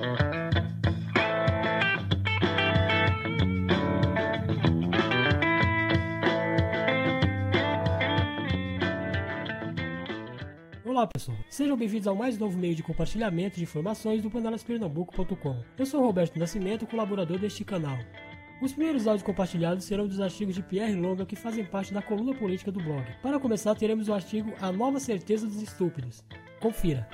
Olá pessoal, sejam bem-vindos ao mais novo meio de compartilhamento de informações do panelaspernambuco.com. Eu sou Roberto Nascimento, colaborador deste canal. Os primeiros áudios compartilhados serão dos artigos de Pierre Longa que fazem parte da coluna política do blog. Para começar, teremos o artigo A Nova Certeza dos Estúpidos. Confira.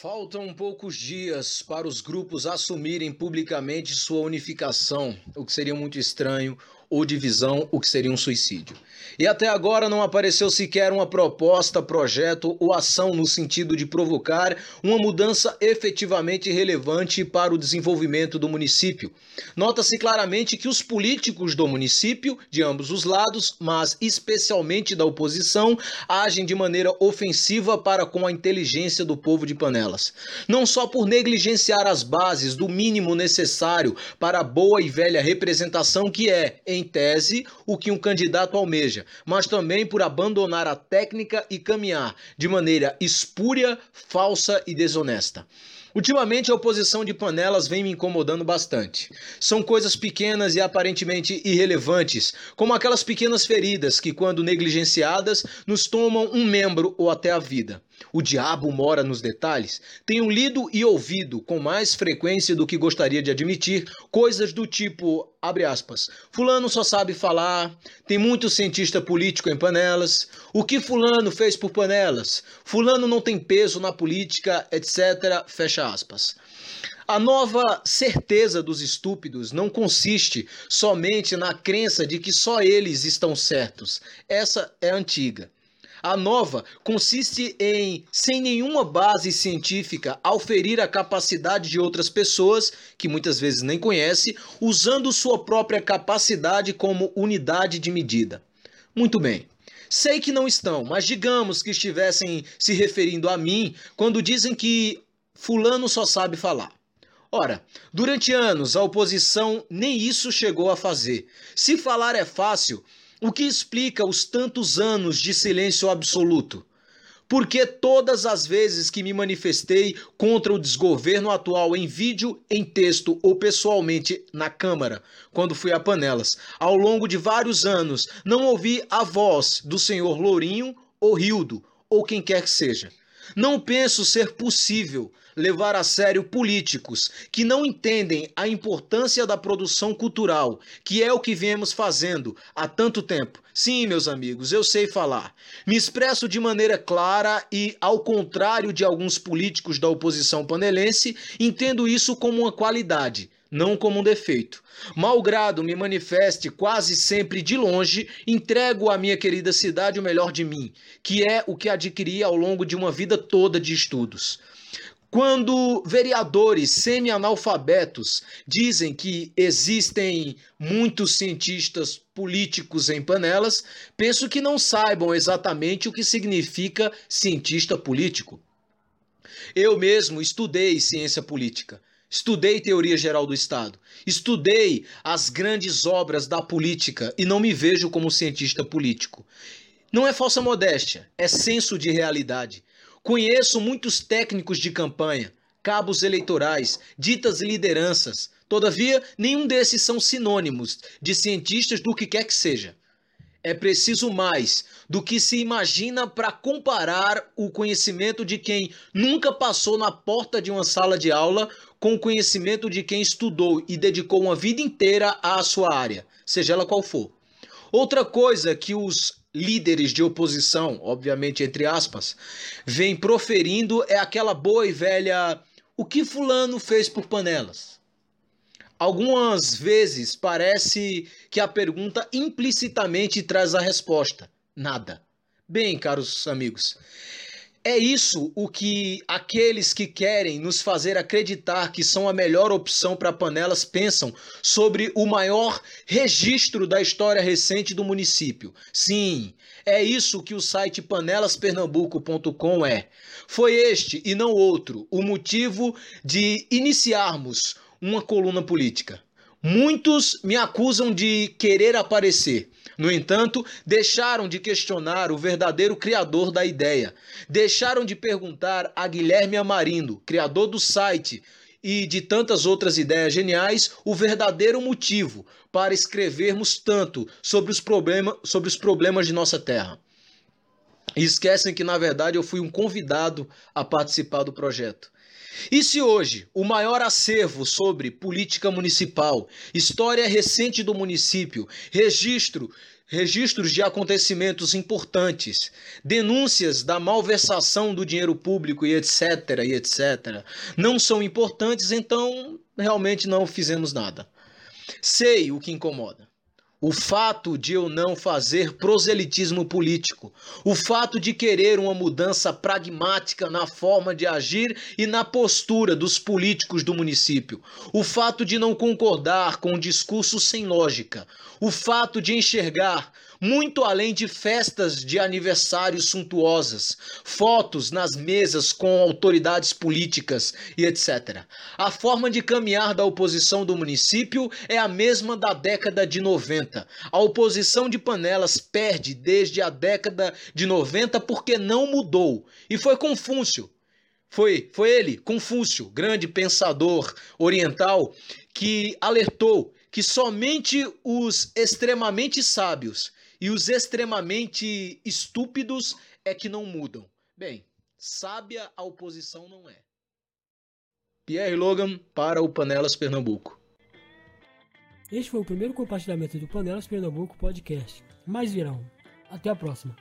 Faltam poucos dias para os grupos assumirem publicamente sua unificação, o que seria muito estranho, ou divisão, o que seria um suicídio. E até agora não apareceu sequer uma proposta, projeto ou ação no sentido de provocar uma mudança efetivamente relevante para o desenvolvimento do município. Nota-se claramente que os políticos do município, de ambos os lados, mas especialmente da oposição, agem de maneira ofensiva para com a inteligência do povo de Panelas. Não só por negligenciar as bases do mínimo necessário para a boa e velha representação que é, em tese, o que um candidato almeja, mas também por abandonar a técnica e caminhar de maneira espúria, falsa e desonesta. Ultimamente a oposição de panelas vem me incomodando bastante. São coisas pequenas e aparentemente irrelevantes, como aquelas pequenas feridas que, quando negligenciadas, nos tomam um membro ou até a vida. O diabo mora nos detalhes. Tenho lido e ouvido com mais frequência do que gostaria de admitir coisas do tipo, abre aspas, fulano só sabe falar, tem muito cientista político em panelas, o que fulano fez por panelas, fulano não tem peso na política, etc, fecha aspas. A nova certeza dos estúpidos não consiste somente na crença de que só eles estão certos. Essa é antiga. A nova consiste em, sem nenhuma base científica, auferir a capacidade de outras pessoas, que muitas vezes nem conhece, usando sua própria capacidade como unidade de medida. Muito bem. Sei que não estão, mas digamos que estivessem se referindo a mim quando dizem que Fulano só sabe falar. Ora, durante anos a oposição nem isso chegou a fazer. Se falar é fácil, o que explica os tantos anos de silêncio absoluto? Porque todas as vezes que me manifestei contra o desgoverno atual em vídeo, em texto ou pessoalmente na Câmara, quando fui a panelas, ao longo de vários anos, não ouvi a voz do senhor Lourinho ou Rildo, ou quem quer que seja. Não penso ser possível levar a sério políticos que não entendem a importância da produção cultural, que é o que viemos fazendo há tanto tempo. Sim, meus amigos, eu sei falar. Me expresso de maneira clara e, ao contrário de alguns políticos da oposição panelense, entendo isso como uma qualidade não como um defeito. Malgrado me manifeste quase sempre de longe, entrego à minha querida cidade o melhor de mim, que é o que adquiri ao longo de uma vida toda de estudos. Quando vereadores semi-analfabetos dizem que existem muitos cientistas políticos em panelas, penso que não saibam exatamente o que significa cientista político. Eu mesmo estudei ciência política, estudei teoria geral do Estado, estudei as grandes obras da política e não me vejo como cientista político. Não é falsa modéstia, é senso de realidade. Conheço muitos técnicos de campanha, cabos eleitorais, ditas lideranças. Todavia, nenhum desses são sinônimos de cientistas do que quer que seja. É preciso mais do que se imagina para comparar o conhecimento de quem nunca passou na porta de uma sala de aula com o conhecimento de quem estudou e dedicou uma vida inteira à sua área, seja ela qual for. Outra coisa que os líderes de oposição, obviamente entre aspas, vem proferindo é aquela boa e velha o que fulano fez por panelas. Algumas vezes parece que a pergunta implicitamente traz a resposta: nada. Bem, caros amigos, é isso o que aqueles que querem nos fazer acreditar que são a melhor opção para panelas pensam sobre o maior registro da história recente do município. Sim, é isso que o site panelaspernambuco.com é. Foi este e não outro o motivo de iniciarmos uma coluna política. Muitos me acusam de querer aparecer. No entanto, deixaram de questionar o verdadeiro criador da ideia. Deixaram de perguntar a Guilherme Amarindo, criador do site e de tantas outras ideias geniais, o verdadeiro motivo para escrevermos tanto sobre os, problema, sobre os problemas de nossa terra. E esquecem que, na verdade, eu fui um convidado a participar do projeto. E se hoje o maior acervo sobre política municipal, história recente do município, registro, registros de acontecimentos importantes, denúncias da malversação do dinheiro público e etc, e etc, não são importantes, então realmente não fizemos nada. Sei o que incomoda. O fato de eu não fazer proselitismo político, o fato de querer uma mudança pragmática na forma de agir e na postura dos políticos do município, o fato de não concordar com um discurso sem lógica, o fato de enxergar muito além de festas de aniversários suntuosas, fotos nas mesas com autoridades políticas e etc. A forma de caminhar da oposição do município é a mesma da década de 90. A oposição de Panelas perde desde a década de 90 porque não mudou. E foi Confúcio. Foi, foi ele, Confúcio, grande pensador oriental, que alertou que somente os extremamente sábios e os extremamente estúpidos é que não mudam. Bem, sábia a oposição não é. Pierre Logan para o Panelas Pernambuco. Este foi o primeiro compartilhamento do Panelas Pernambuco podcast. Mais virão. Até a próxima.